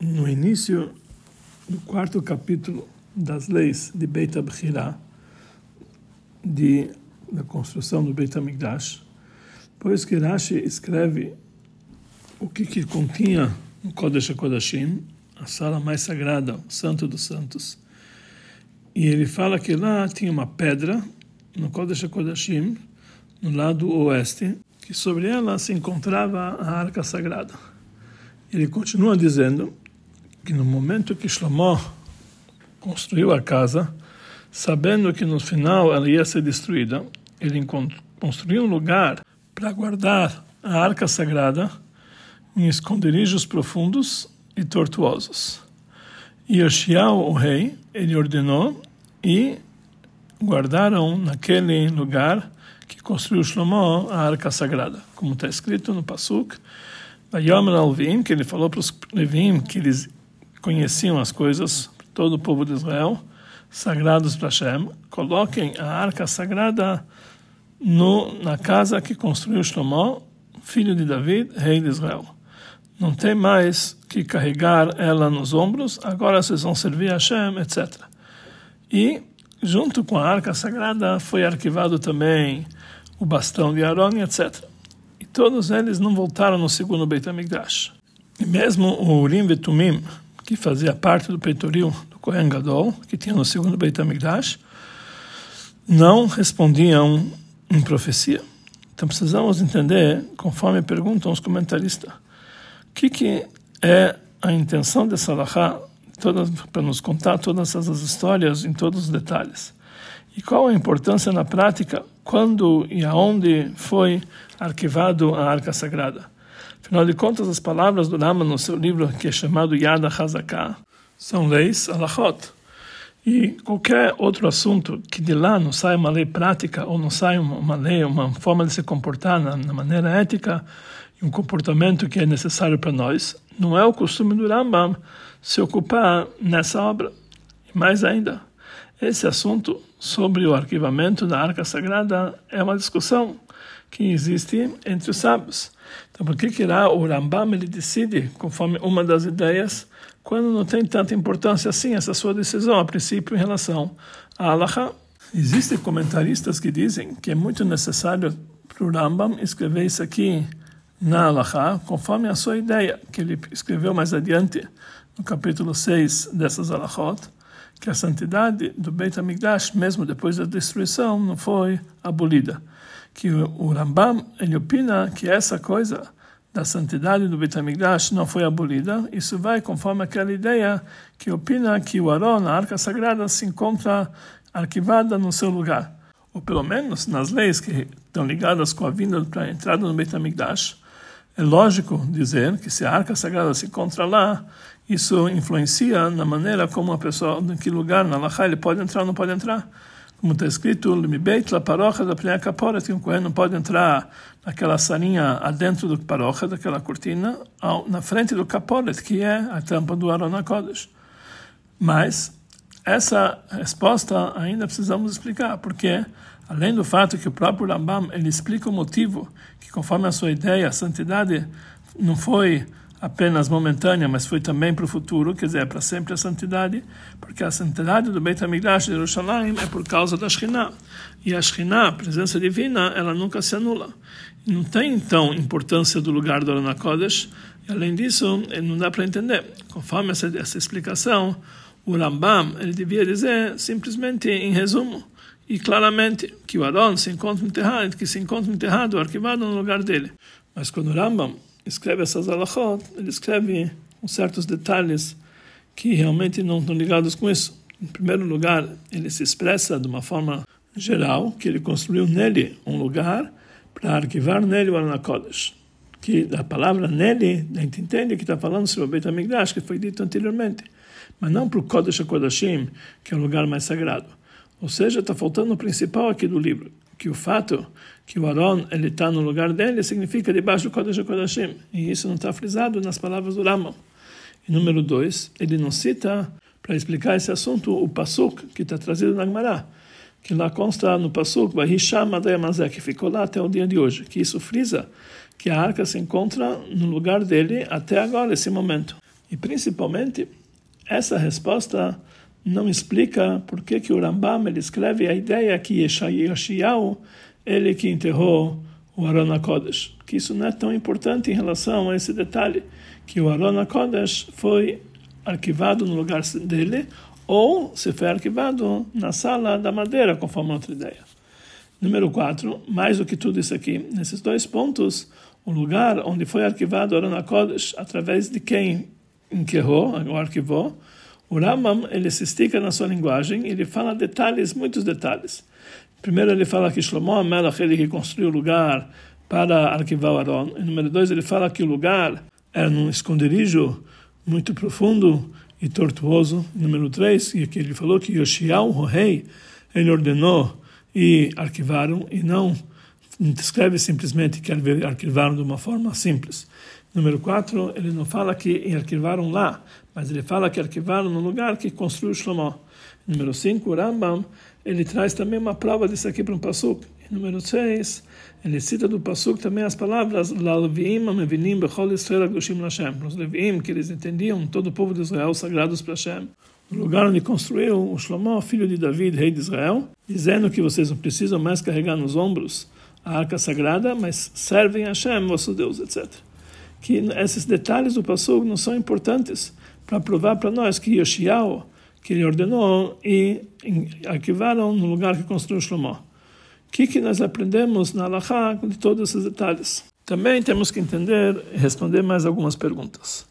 no início do quarto capítulo das leis de Beit Abchirá, de da construção do Beit HaMikdash, depois que Rashi escreve o que, que continha no Kodesh HaKodashim, a sala mais sagrada, o Santo dos Santos, e ele fala que lá tinha uma pedra no Kodesh HaKodashim, no lado oeste, que sobre ela se encontrava a Arca Sagrada. Ele continua dizendo que no momento que Shlomo construiu a casa, sabendo que no final ela ia ser destruída, ele construiu um lugar para guardar a arca sagrada em esconderijos profundos e tortuosos. E Yoshiao, o rei, ele ordenou e guardaram naquele lugar que construiu Shlomo a arca sagrada, como está escrito no Pasuk, Vayomer Alvim, que ele falou para os Levim que eles conheciam as coisas, todo o povo de Israel, sagrados para Hashem, coloquem a arca sagrada no, na casa que construiu Shlomo, filho de David, rei de Israel. Não tem mais que carregar ela nos ombros, agora vocês vão servir a Hashem, etc. E, junto com a arca sagrada, foi arquivado também o bastão de Aaron, etc. E todos eles não voltaram no segundo Beit HaMikdash. E mesmo o Urim Vetumim, que fazia parte do peitoril do Kohen Gadol, que tinha no segundo Beit HaMikdash, não respondiam em profecia. Então precisamos entender, conforme perguntam os comentaristas, o que, que é a intenção dessa Salahá para nos contar todas essas histórias em todos os detalhes. E qual a importância na prática, quando e aonde foi arquivado a Arca Sagrada. Afinal de contas, as palavras do Rama no seu livro, que é chamado Yad HaZaká, são leis alachot. E qualquer outro assunto que de lá não sai uma lei prática ou não sai uma lei, uma forma de se comportar na, na maneira ética um comportamento que é necessário para nós, não é o costume do Rambam se ocupar nessa obra. E mais ainda, esse assunto sobre o arquivamento da Arca Sagrada é uma discussão que existe entre os sábios. Então, por que que lá o Rambam ele decide conforme uma das ideias, quando não tem tanta importância assim essa sua decisão a princípio em relação a Allah? Existem comentaristas que dizem que é muito necessário para o Rambam escrever isso aqui na Allah, conforme a sua ideia, que ele escreveu mais adiante no capítulo 6 dessas Alachot, que a santidade do Beit HaMikdash, mesmo depois da destruição, não foi abolida que o Rambam ele opina que essa coisa da santidade do Beit HaMikdash não foi abolida. Isso vai conforme aquela ideia que opina que o Aron, a Arca Sagrada, se encontra arquivada no seu lugar. Ou pelo menos nas leis que estão ligadas com a vinda para a entrada no Beit HaMikdash. É lógico dizer que se a Arca Sagrada se encontra lá, isso influencia na maneira como a pessoa, em que lugar na Lacha ele pode entrar ou não pode entrar como está escrito, Limibeit la parocha da primeira capora, que um Cohen não pode entrar naquela salinha adentro do parocha, daquela cortina, ao, na frente do caporet, que é a tampa do Arona Kodesh. Mas essa resposta ainda precisamos explicar, porque além do fato que o próprio Rambam ele explica o motivo que conforme a sua ideia a santidade não foi apenas momentânea, mas foi também para o futuro, quer dizer, é para sempre a santidade, porque a santidade do Beit HaMikdash de Jerusalém é por causa da Shekhinah. E a Shekhinah, a presença divina, ela nunca se anula. Não tem, então, importância do lugar do Arana Kodesh, e além disso, não dá para entender. Conforme essa, essa explicação, o Rambam, ele devia dizer, simplesmente, em resumo, e claramente, que o Aron se encontra enterrado, que se encontra enterrado, arquivado no lugar dele. Mas quando o Rambam escreve essas alachot, ele escreve com certos detalhes que realmente não estão ligados com isso. Em primeiro lugar, ele se expressa de uma forma geral que ele construiu nele um lugar para arquivar nele o Aranakodesh. Que a palavra nele, a gente entende que está falando sobre o Beit HaMikdash, que foi dito anteriormente, mas não para o Kodesh HaKodashim, que é o lugar mais sagrado. Ou seja, está faltando o principal aqui do livro, que o fato que o Aron ele está no lugar dele significa debaixo do Kodesh HaKodashim. E isso não está frisado nas palavras do Rambam. E número dois, ele não cita, para explicar esse assunto, o Pasuk, que está trazido na Gemara, que lá consta no Pasuk, que ficou lá até o dia de hoje, que isso frisa que a arca se encontra no lugar dele até agora, esse momento. E principalmente, essa resposta não explica por que, que o Rambam ele escreve a ideia que Yeshayahu, ele que enterrou o Aron HaKodesh, que isso não é tão importante em relação a esse detalhe, que o Aron HaKodesh foi arquivado no lugar dele, ou se foi arquivado na sala da madeira, conforme outra ideia. Número 4, mais do que tudo isso aqui, nesses dois pontos, o lugar onde foi arquivado o Aron HaKodesh, através de quem enterrou, ou arquivou, o Rambam, ele se estica na sua linguagem, ele fala detalhes, muitos detalhes. Primeiro ele fala que Shlomo Amelach, ele que construiu o lugar para arquivar o Aron. E número dois, ele fala que o lugar era num esconderijo muito profundo e tortuoso. Número três, e aqui ele falou que Yoshiao, o rei, ele ordenou e arquivaram, e não descreve simplesmente que arquivaram de uma forma simples. Número 4, ele não fala que arquivaram lá, mas ele fala que arquivaram no lugar que construiu Shlomo. Número 5, o Rambam, ele traz também uma prova disso aqui para um pasuk. número 6, ele cita do pasuk também as palavras Lalviim amevinim bechol Israel Lashem. Os Leviim, que eles entendiam, todo o povo de Israel, sagrados para Hashem. O lugar onde construiu o Shlomo, filho de David, rei de Israel, dizendo que vocês não precisam mais carregar nos ombros a arca sagrada, mas servem a Hashem, vosso Deus, etc que esses detalhes do Passug não são importantes para provar para nós que Yoshiao, que ele ordenou, e arquivaram no lugar que construiu Shlomo. O que, que nós aprendemos na Alaha de todos esses detalhes? Também temos que entender e responder mais algumas perguntas.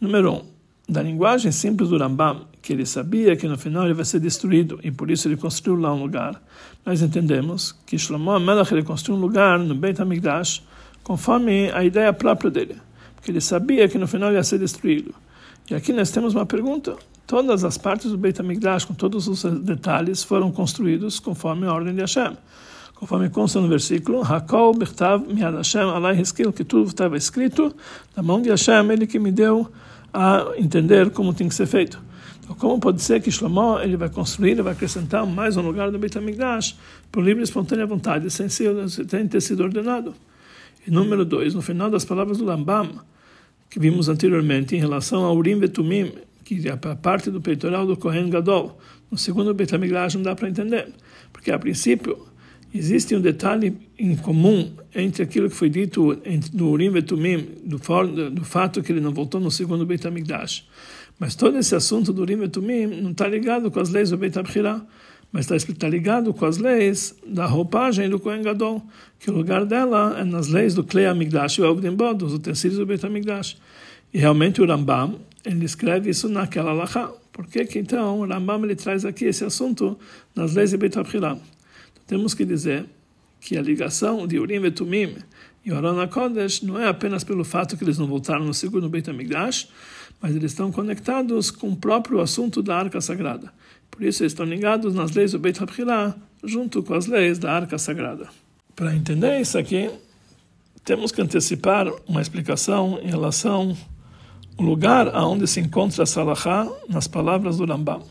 Número um, da linguagem simples do Rambam, que ele sabia que no final ele vai ser destruído e por isso ele construiu lá um lugar, nós entendemos que Shlomo Melech ele construiu um lugar no Beit HaMikdash conforme a ideia própria dele porque ele sabia que no final ia ser destruído. E aqui nós temos uma pergunta. Todas as partes do Beit HaMikdash, com todos os detalhes, foram construídos conforme a ordem de Hashem. Conforme consta no versículo, Hakol Birtav Miad Hashem Alai Heskil, que tudo estava escrito na mão de Hashem, ele que me deu a entender como tem que ser feito. Então, como pode ser que Shlomo ele vai construir, ele vai acrescentar mais um lugar do Beit HaMikdash por livre e espontânea vontade, sem, ser, sem ter sido ordenado? E número dois, no final das palavras do Lambam, que vimos anteriormente em relação ao Urim Betumim, que é a parte do peitoral do Kohen Gadol. No segundo Beit HaMikdash não dá para entender, porque a princípio existe um detalhe em comum entre aquilo que foi dito do Urim Betumim, do, do fato que ele não voltou no segundo Beit HaMikdash. Mas todo esse assunto do Urim Betumim não está ligado com as leis do HaBchirah mas está tá ligado com as leis da roupagem do Kohen Gadol, que o lugar dela é nas leis do Klei Amigdash e o Avdembod, dos utensílios do Beit Amigdash. E realmente o Rambam, ele escreve isso naquela lacha. Por que que então o Rambam ele traz aqui esse assunto nas leis de Beit Abchirah? Então, temos que dizer que a ligação de Urim e Tumim e Oran Kodesh não é apenas pelo fato que eles não voltaram no segundo Beit HaMikdash, mas eles estão conectados com o próprio assunto da Arca Sagrada. Por isso eles estão ligados nas leis do Beit HaBchirah, junto com as leis da Arca Sagrada. Para entender isso aqui, temos que antecipar uma explicação em relação ao lugar aonde se encontra Salahá nas palavras do Rambam.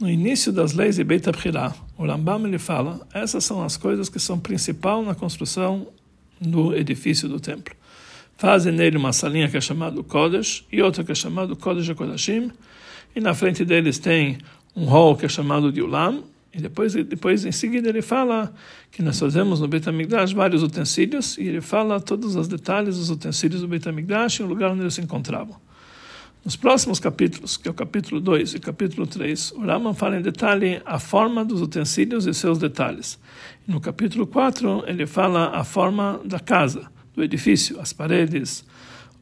No início das leis de Beit HaBchirah, o Rambam ele fala, essas são as coisas que são principal na construção do edifício do templo. Fazem nele uma salinha que é chamada Kodesh e outra que é chamada Kodesh HaKodashim, e na frente deles tem um hall que é chamado de Ulam, e depois, depois em seguida ele fala que nós fazemos no Beit HaMikdash vários utensílios, e ele fala todos os detalhes dos utensílios do Beit HaMikdash e o lugar onde eles se encontravam. Nos próximos capítulos, que é o capítulo 2 e capítulo 3, o Raman fala em detalhe a forma dos utensílios e seus detalhes. No capítulo 4, ele fala a forma da casa, do edifício, as paredes,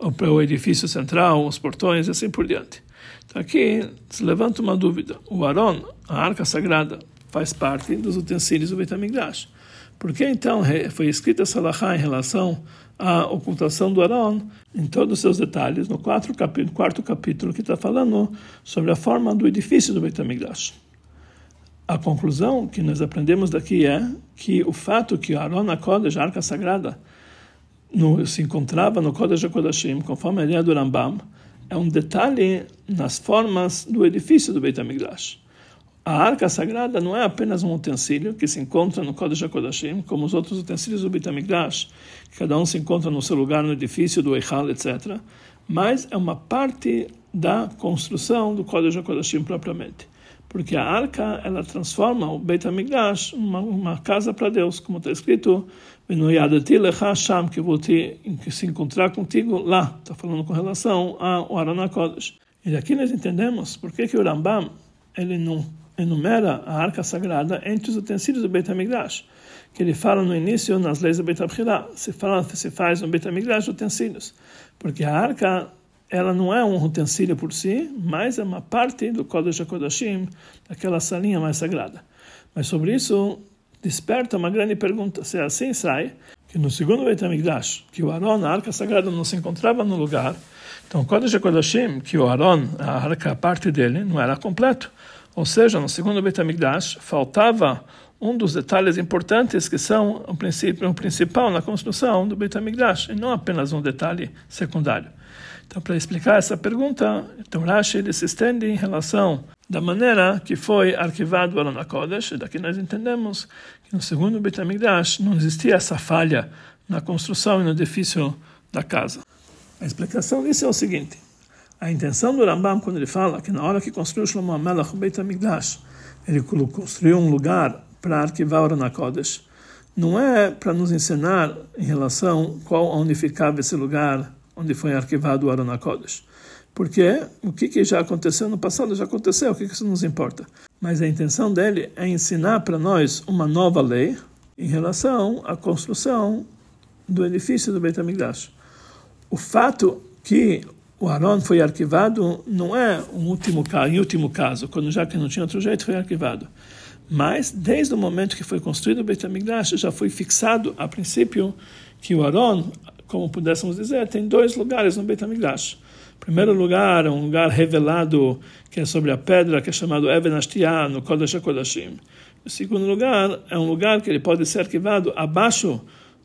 o edifício central, os portões e assim por diante. Então aqui se levanta uma dúvida. O Aron, a arca sagrada, faz parte dos utensílios do Beit HaMikdash. Por que então foi escrita essa em relação à ocultação do Aron em todos os seus detalhes, no quarto capítulo, quarto capítulo que está falando sobre a forma do edifício do Beit HaMikdash? A conclusão que nós aprendemos daqui é que o fato que o Aron, a Kodesh, a arca sagrada, no, se encontrava no Kodesh HaKodashim, conforme a ideia do Rambam, é um detalhe nas formas do edifício do Beit HaMikdash. A arca sagrada não é apenas um utensílio que se encontra no Kodesh HaKodashim, como os outros utensílios do Beit HaMikdash, que cada um se encontra no seu lugar no edifício do Eichal, etc. Mas é uma parte da construção do Kodesh HaKodashim propriamente. Porque a arca, ela transforma o Beit HaMikdash numa uma casa para Deus, como está escrito, Sham, que vou te, se encontrar contigo lá. Está falando com relação ao Aron HaKodesh. E daqui nós entendemos por que, que o Rambam ele não enumera a arca sagrada entre os utensílios do Beit HaMikdash, que ele fala no início nas leis do Beit HaBchirah, se fala se faz no Beit HaMikdash utensílios, porque a arca ela não é um utensílio por si, mas é uma parte do Kodesh HaKodashim, daquela salinha mais sagrada. Mas sobre isso desperta uma grande pergunta, se é assim sai, que no segundo Beit HaMikdash, que o Aron, a arca sagrada, não se encontrava no lugar, então o Kodesh HaKodashim, que o Aron, a arca, a parte dele, não era completo, ou seja, no segundo Beit HaMikdash faltava um dos detalhes importantes que são o princípio o principal na construção do Beit HaMikdash, e não apenas um detalhe secundário. Então, para explicar essa pergunta, então Rashi ele se estende em relação da maneira que foi arquivado o Aron HaKodesh, e daqui nós entendemos que no segundo Beit HaMikdash não existia essa falha na construção e no edifício da casa. A explicação disso é o seguinte, a intenção do Rambam, quando ele fala que na hora que construiu Shlomo HaMelech o Beit HaMikdash, ele construiu um lugar para arquivar o Kodesh, não é para nos ensinar em relação qual onde ficava esse lugar onde foi arquivado o Aron Kodesh. Porque o que, que já aconteceu no passado já aconteceu, o que, que isso nos importa? Mas a intenção dele é ensinar para nós uma nova lei em relação à construção do edifício do Beit HaMikdash. O fato que o Aaron foi arquivado não é um último em último caso, quando já que não tinha outro jeito foi arquivado. Mas desde o momento que foi construído o Beit HaMikdash já foi fixado a princípio que o Aaron, como pudéssemos dizer, tem dois lugares no Beit HaMikdash. Primeiro lugar um lugar revelado que é sobre a pedra que é chamado Even Ashtiah no Kodesh HaKodashim. O segundo lugar é um lugar que ele pode ser arquivado abaixo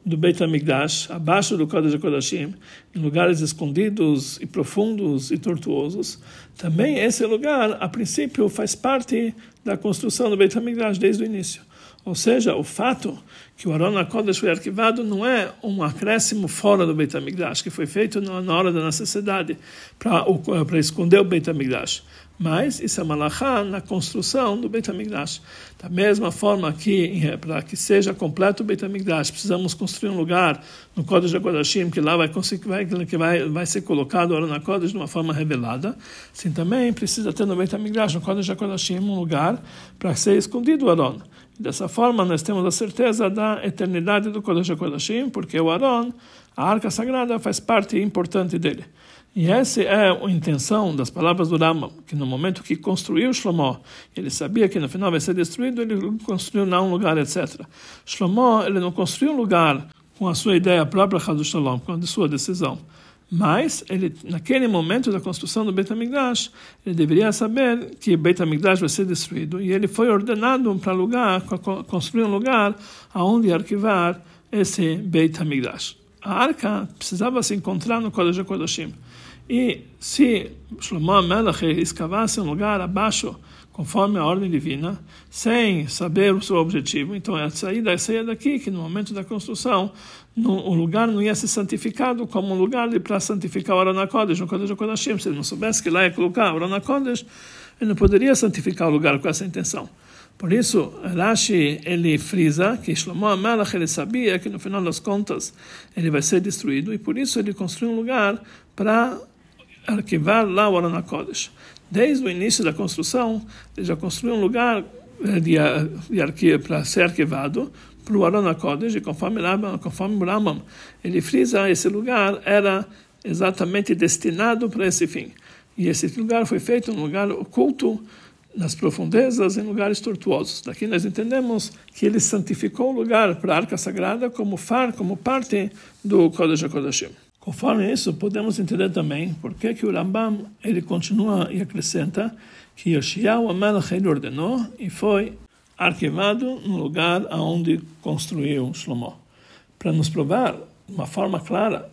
do Beit HaMikdash, abaixo do Kodesh HaKodashim, em lugares escondidos e profundos e tortuosos, também esse lugar, a princípio, faz parte da construção do Beit HaMikdash desde o início. Ou seja, o fato que o Aron HaKodesh foi arquivado não é um acréscimo fora do Beit HaMikdash, que foi feito na hora da necessidade para esconder o Beit HaMikdash mas isso é malachá na construção do Beit HaMikdash. Da mesma forma que, para que seja completo o Beit HaMikdash, precisamos construir um lugar no Kodesh HaKodashim, que lá vai, que vai, vai ser colocado o Arona Kodesh de uma forma revelada. Assim também precisa ter no Beit HaMikdash, no Kodesh HaKodashim, um lugar para ser escondido o Aron. Dessa forma, nós temos a certeza da eternidade do Kodesh HaKodashim, porque o Aron, a arca sagrada, faz parte importante dele. E essa é a intenção das palavras do Rambam, que no momento que construiu Shlomo, ele sabia que no final vai ser destruído, ele construiu lá um lugar, etc. Shlomo, ele não construiu um lugar com a sua ideia própria, Shalom, com a sua decisão. Mas, ele, naquele momento da construção do Beit HaMikdash, ele deveria saber que o Beit HaMikdash vai ser destruído. E ele foi ordenado para lugar, construir um lugar aonde arquivar esse Beit HaMikdash. A arca precisava se encontrar no Kodesh HaKodashim. E se Shlomo Melech escavasse um lugar abaixo, conforme a ordem divina, sem saber o seu objetivo, então é sair, sair daqui, que no momento da construção, no, o lugar não ia ser santificado como um lugar para santificar o Arana Kodesh, no Kodesh Kodashim. Se ele não soubesse que lá ia colocar o Arana Kodesh, ele não poderia santificar o lugar com essa intenção. Por isso, Rashi ele frisa que Shlomo Amalach ele sabia que no final das contas ele vai ser destruído e por isso ele construiu um lugar para arquivar lá o Arana Kodesh. Desde o início da construção, ele já construiu um lugar eh, de, de para ser arquivado para o Arana Kodesh, conforme, conforme o Rambam, ele frisa, esse lugar era exatamente destinado para esse fim. E esse lugar foi feito um lugar oculto, nas profundezas, em lugares tortuosos. Daqui nós entendemos que ele santificou o lugar para a Arca Sagrada como far, como parte do Kodesh HaKodashim. Conforme isso, podemos entender também por que, que o Rambam ele continua e acrescenta que Yoshiyahu Amelech ele ordenou e foi arquivado no lugar aonde construiu Shlomo. Para nos provar de uma forma clara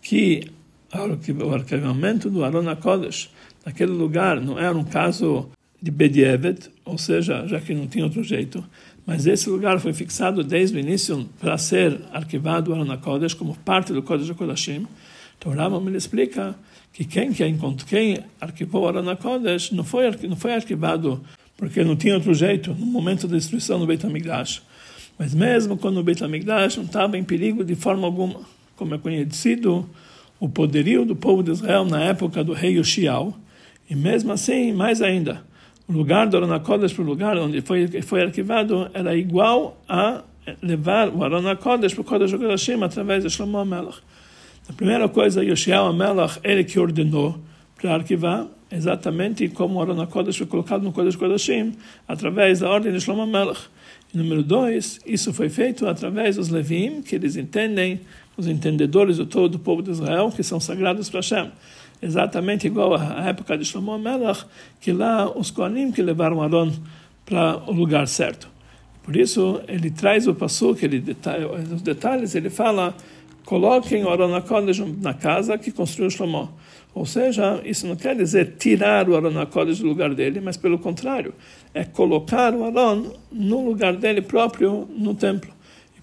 que o arquivamento do Aron HaKodesh naquele lugar não era um caso de Bedievet, ou seja, já que não tinha outro jeito, mas esse lugar foi fixado desde o início para ser arquivado o Kodesh como parte do Kodesh HaKodashim. Então Rambam me explica que quem, que quem arquivou Arona Kodesh não foi, não foi arquivado porque não tinha outro jeito no momento da destruição do Beit HaMikdash. Mas mesmo quando o Beit HaMikdash não estava em perigo de forma alguma, como é conhecido o poderio do povo de Israel na época do rei Yoshiao, e mesmo assim, mais ainda, o lugar do Arona Kodesh para o lugar onde foi, foi arquivado era igual a levar o Arona Kodesh para o Kodesh Kodashim através de Shlomo HaMelech. A primeira coisa, Yoshiao HaMelech, ele que ordenou para arquivar, exatamente como o Arona Kodesh foi colocado no Kodesh Kodashim, através da ordem de Shlomo HaMelech. E número dois, isso foi feito através dos Levim, que eles entendem, os entendedores do todo o povo de Israel, que são sagrados para Hashem exatamente igual à época de Shlomo Melach, que lá os Kohanim que levaram Aaron para o lugar certo. Por isso, ele traz o que ele detalha, os detalhes, ele fala, coloquem o Aaron HaKodesh na casa que construiu Shlomo. Ou seja, isso não quer dizer tirar o Aaron HaKodesh do lugar dele, mas pelo contrário, é colocar o Aaron no lugar dele próprio no templo.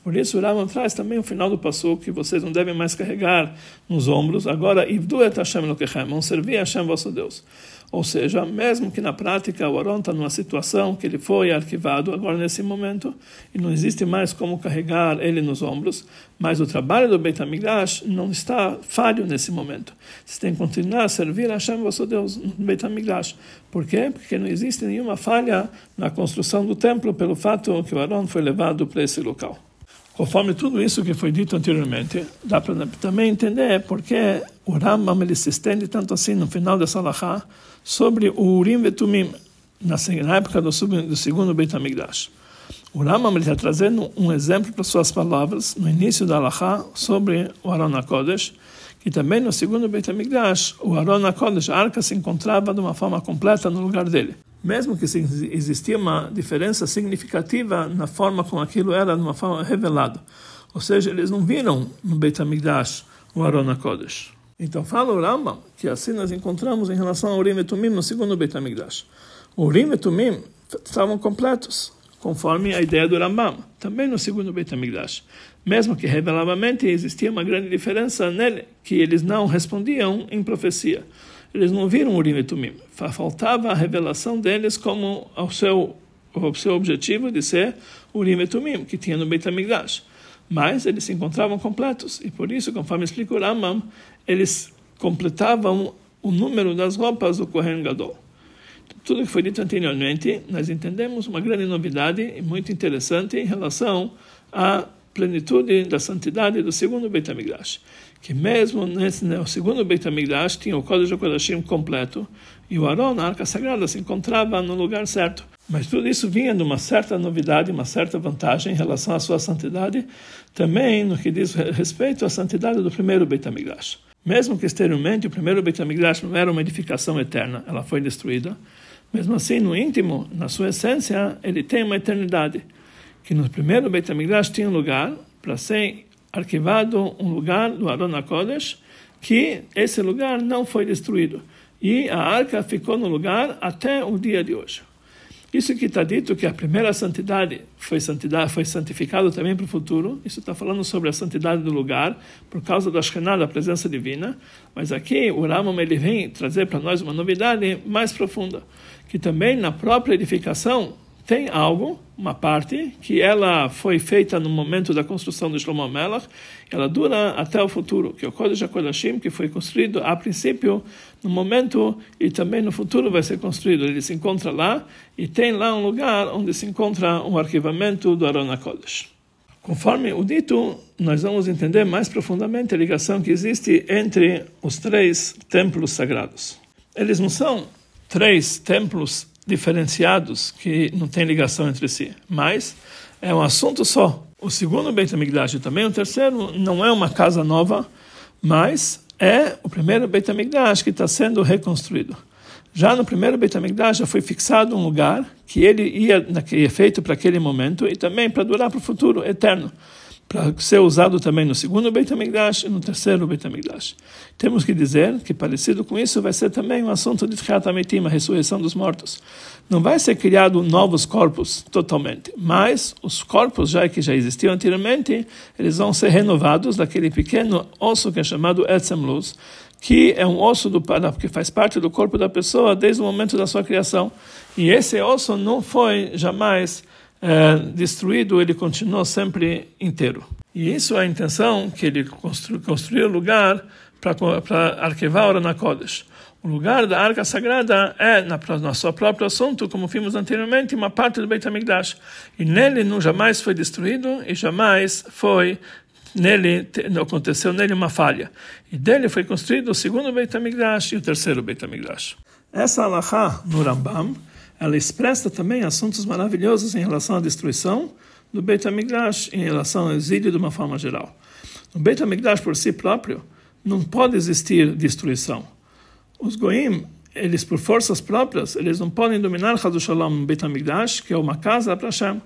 Por isso, o Rambam traz também o final do passo que vocês não devem mais carregar nos ombros. Agora, Ivdu et Hashem Lokechem, vão servir a Hashem vosso Deus. Ou seja, mesmo que na prática o Aron está numa situação que ele foi arquivado agora nesse momento e não existe mais como carregar ele nos ombros, mas o trabalho do Beit HaMikdash não está falho nesse momento. Você tem que continuar a servir a Hashem, vosso Deus, no Beit HaMikdash. Por quê? Porque não existe nenhuma falha na construção do templo pelo fato que o Aron foi levado para esse local. Conforme tudo isso que foi dito anteriormente, dá para também entender por que o Rambam ele se estende tanto assim no final dessa Salahá sobre o Urim e Tumim, na, época do, do segundo Beit HaMikdash. O Rambam está trazendo um exemplo para suas palavras no início da Alahá sobre o Aron HaKodesh, que também no segundo Beit HaMikdash, o Aron HaKodesh, a arca, se encontrava de uma forma completa no lugar dele mesmo que existia uma diferença significativa na forma como aquilo era de uma forma revelada. Ou seja, eles não viram no Beit HaMikdash o Arona Kodesh. Então fala o Rambam que assim nós encontramos em relação ao Urim e Tumim no segundo Beit HaMikdash. O Urim e Tumim estavam completos, conforme a ideia do Rambam, também no segundo Beit HaMikdash. Mesmo que reveladamente existia uma grande diferença nele, que eles não respondiam em profecia eles não viram Urim e Tumim. Faltava a revelação deles como ao seu, ao seu objetivo de ser Urim e Tumim, que tinha no Beit HaMikdash. Mas eles se encontravam completos, e por isso, conforme explica o Rambam, eles completavam o número das roupas do Kohen Gadol. Tudo que foi dito anteriormente, nós entendemos uma grande novidade e muito interessante em relação à plenitude da santidade do segundo Beit HaMikdash que mesmo nesse no segundo Beit HaMikdash tinha o Kodesh HaKodashim completo e o Aron, a Arca Sagrada, se encontrava no lugar certo. Mas tudo isso vinha de uma certa novidade, uma certa vantagem em relação à sua santidade, também no que diz respeito à santidade do primeiro Beit HaMikdash. Mesmo que exteriormente o primeiro Beit HaMikdash não era uma edificação eterna, ela foi destruída, mesmo assim, no íntimo, na sua essência, ele tem uma eternidade. Que no primeiro Beit HaMikdash tinha um lugar para ser arquivado um lugar do Aron HaKodesh, que esse lugar não foi destruído. E a arca ficou no lugar até o dia de hoje. Isso que está dito que a primeira santidade foi santidade foi santificado também para o futuro. Isso está falando sobre a santidade do lugar por causa da Shekhinah, da presença divina. Mas aqui o Ramam ele vem trazer para nós uma novidade mais profunda, que também na própria edificação tem algo, uma parte, que ela foi feita no momento da construção do Shlomo Melach, ela dura até o futuro, que é o Kodesh HaKodashim, que foi construído a princípio, no momento, e também no futuro vai ser construído. Ele se encontra lá, e tem lá um lugar onde se encontra um arquivamento do Aron HaKodesh. Conforme o dito, nós vamos entender mais profundamente a ligação que existe entre os três templos sagrados. Eles não são três templos diferenciados que não têm ligação entre si, mas é um assunto só. O segundo Beit HaMikdash e também o terceiro não é uma casa nova, mas é o primeiro Beit HaMikdash que está sendo reconstruído. Já no primeiro Beit HaMikdash já foi fixado um lugar que ele ia, que é feito para aquele momento e também para durar para o futuro eterno para ser usado também no segundo Beit HaMikdash e no terceiro Beit HaMikdash. Temos que dizer que parecido com isso vai ser também um assunto de Tchiat HaMetim, a ressurreição dos mortos. Não vai ser criado novos corpos totalmente, mas os corpos já que já existiam anteriormente, eles vão ser renovados daquele pequeno osso que é chamado Etzem Luz, que é um osso do que faz parte do corpo da pessoa desde o momento da sua criação. E esse osso não foi jamais é, destruído, ele continuou sempre inteiro. E isso é a intenção que ele constru, construiu o lugar para arquivar o Kodesh. O lugar da Arca Sagrada é, na, no seu próprio assunto, como vimos anteriormente, uma parte do Beit HaMikdash. E nele não jamais foi destruído e jamais foi nele aconteceu nele uma falha. E dele foi construído o segundo Beit HaMikdash e o terceiro Beit HaMikdash. Essa alahá no Rambam, ela expressa também assuntos maravilhosos em relação à destruição do Beit HaMikdash, em relação ao exílio de uma forma geral. No Beit HaMikdash por si próprio, não pode existir destruição. Os goim, eles por forças próprias, eles não podem dominar Chadu Shalom no Beit HaMikdash, que é uma casa para Hashem.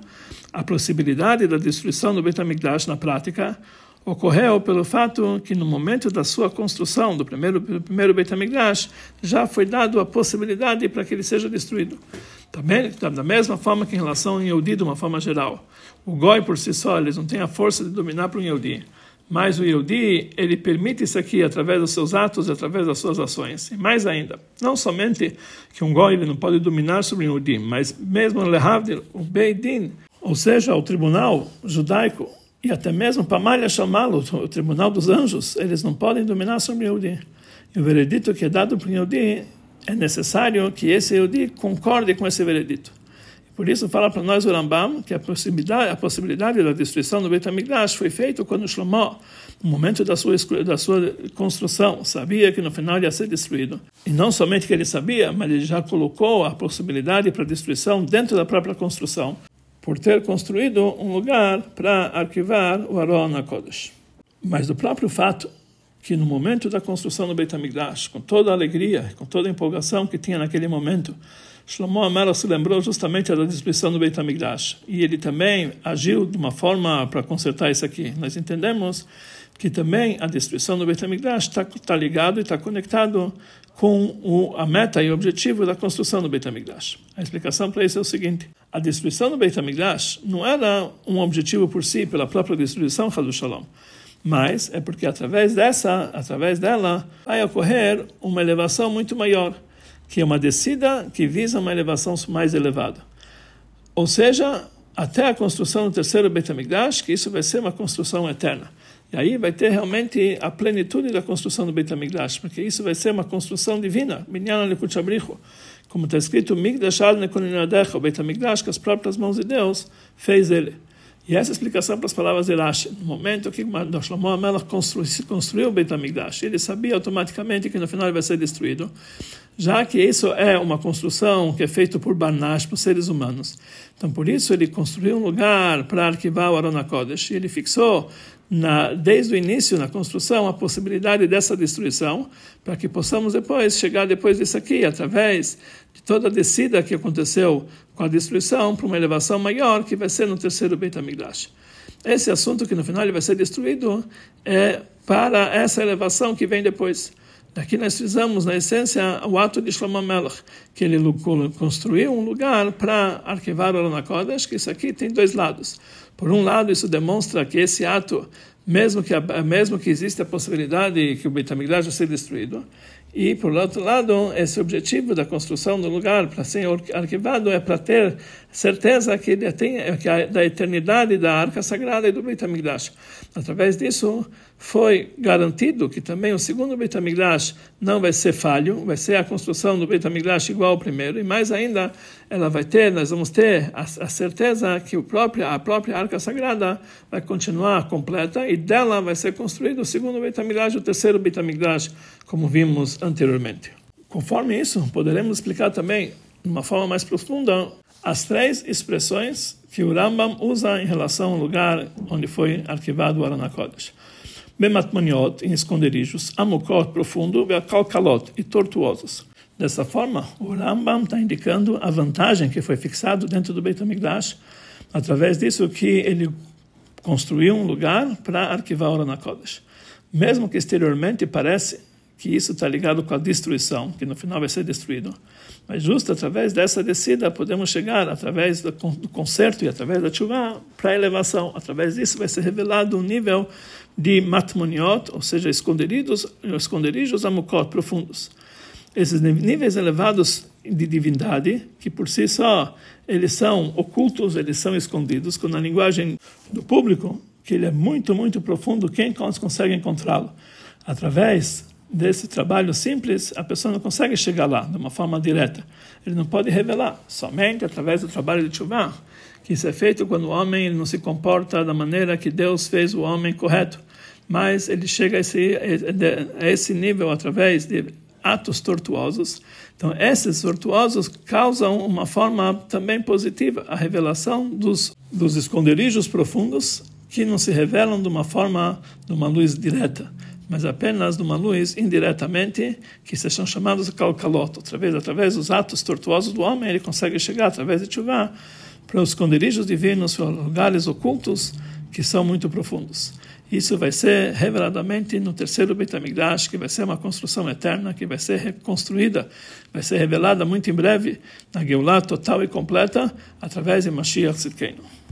A possibilidade da destruição do Beit HaMikdash na prática ocorreu pelo fato que no momento da sua construção do primeiro primeiro Beit HaMikdash já foi dado a possibilidade para que ele seja destruído. Também da mesma forma que em relação ao Yehudi de uma forma geral. O Goi por si só, eles não têm a força de dominar para o Yehudi. Mas o Yehudi, ele permite isso aqui através dos seus atos, através das suas ações. E mais ainda, não somente que um Goi ele não pode dominar sobre o Yehudi, mas mesmo o Lehavdil, o Beidin, ou seja, o tribunal judaico, e até mesmo para Malha chamá-lo, o tribunal dos anjos, eles não podem dominar sobre Yehudi. E o veredito que é dado para Yehudi, é necessário que esse Yehudi concorde com esse veredito. Por isso fala para nós o Rambam que a possibilidade, a possibilidade da destruição do Beit HaMikdash foi feita quando Shlomo, no momento da sua, da sua construção, sabia que no final ia ser destruído. E não somente que ele sabia, mas ele já colocou a possibilidade para destruição dentro da própria construção, por ter construído um lugar para arquivar o Aron na Kodesh. Mas do próprio fato que no momento da construção do Beit HaMikdash, com toda a alegria, com toda a empolgação que tinha naquele momento, Shlomo Amaro se lembrou justamente da destruição do Beit HaMikdash. E ele também agiu de uma forma para consertar isso aqui. Nós entendemos que também a destruição do Beit HaMikdash está tá ligado e está conectado com o, a meta e o objetivo da construção do Beit HaMikdash. A explicação para isso é o seguinte: a destruição do Beit HaMikdash não era um objetivo por si, pela própria destruição, Halu Shalom, mas é porque através dessa, através dela, vai ocorrer uma elevação muito maior que é uma descida que visa uma elevação mais elevada. Ou seja, até a construção do terceiro Beit HaMikdash, que isso vai ser uma construção eterna. E aí vai ter realmente a plenitude da construção do Beit HaMikdash, porque isso vai ser uma construção divina, como está escrito, o Beit que as próprias mãos de Deus fez ele. E essa é explicação para as palavras de Rashi. No momento que Shlomo Amelach construiu, construiu o Beit HaMikdash, ele sabia automaticamente que no final ele vai ser destruído, já que isso é uma construção que é feita por Barnash, por seres humanos. Então, por isso, ele construiu um lugar para arquivar o Arona Kodesh, e ele fixou na, desde o início na construção a possibilidade dessa destruição, para que possamos depois chegar depois disso aqui, através de toda a descida que aconteceu com a destruição, para uma elevação maior que vai ser no terceiro Beit HaMikdash. Esse assunto que no final ele vai ser destruído é para essa elevação que vem depois. Daqui nós fizemos, na essência, o ato de Shlomo Melech, que ele construiu um lugar para arquivar o Arona que isso aqui tem dois lados. Por um lado, isso demonstra que esse ato, mesmo que, mesmo que exista a possibilidade que o Beit seja destruído, e, por outro lado, esse objetivo da construção do lugar para ser arquivado é para ter certeza que, ele tem, que a, da eternidade da Arca Sagrada e do Beit. Através disso, foi garantido que também o segundo Beit HaMikdash não vai ser falho, vai ser a construção do Beit HaMikdash igual ao primeiro, e mais ainda, ela vai ter, nós vamos ter a, a certeza que o próprio, a própria Arca Sagrada vai continuar completa, e dela vai ser construído o segundo Beit HaMikdash, o terceiro Beit HaMikdash, como vimos anteriormente. Conforme isso, poderemos explicar também, de uma forma mais profunda, as três expressões que o Rambam usa em relação ao lugar onde foi arquivado o Arana Kodesh. Bematmaniot, em esconderijos, amokot, profundo, calcalot, e tortuosos. Dessa forma, o Rambam está indicando a vantagem que foi fixado dentro do Beit HaMikdash, através disso que ele construiu um lugar para arquivar o Kodesh. Mesmo que exteriormente parece que isso está ligado com a destruição, que no final vai ser destruído. Mas justo através dessa descida podemos chegar, através do conserto e através da chuva, para a elevação. Através disso vai ser revelado um nível de matmoniot, ou seja, esconderijos, esconderijos amukot, profundos. Esses níveis elevados de divindade, que por si só eles são ocultos, eles são escondidos, com a linguagem do público, que ele é muito, muito profundo, quem consegue encontrá-lo? Através desse trabalho simples, a pessoa não consegue chegar lá de uma forma direta. Ele não pode revelar, somente através do trabalho de Tshuva, que isso é feito quando o homem não se comporta da maneira que Deus fez o homem correto. Mas ele chega a esse, a esse nível através de atos tortuosos. Então, esses tortuosos causam uma forma também positiva, a revelação dos, dos esconderijos profundos que não se revelam de uma forma, de uma luz direta mas apenas de uma luz indiretamente, que se são chamados de calcaloto. Através, dos atos tortuosos do homem, ele consegue chegar, através de chuva, para os esconderijos divinos, para lugares ocultos, que são muito profundos. Isso vai ser reveladamente no terceiro Beit HaMikdash, que vai ser uma construção eterna, que vai ser reconstruída, vai ser revelada muito em breve, na Geulah total e completa, através de Mashiach Tzidkenu.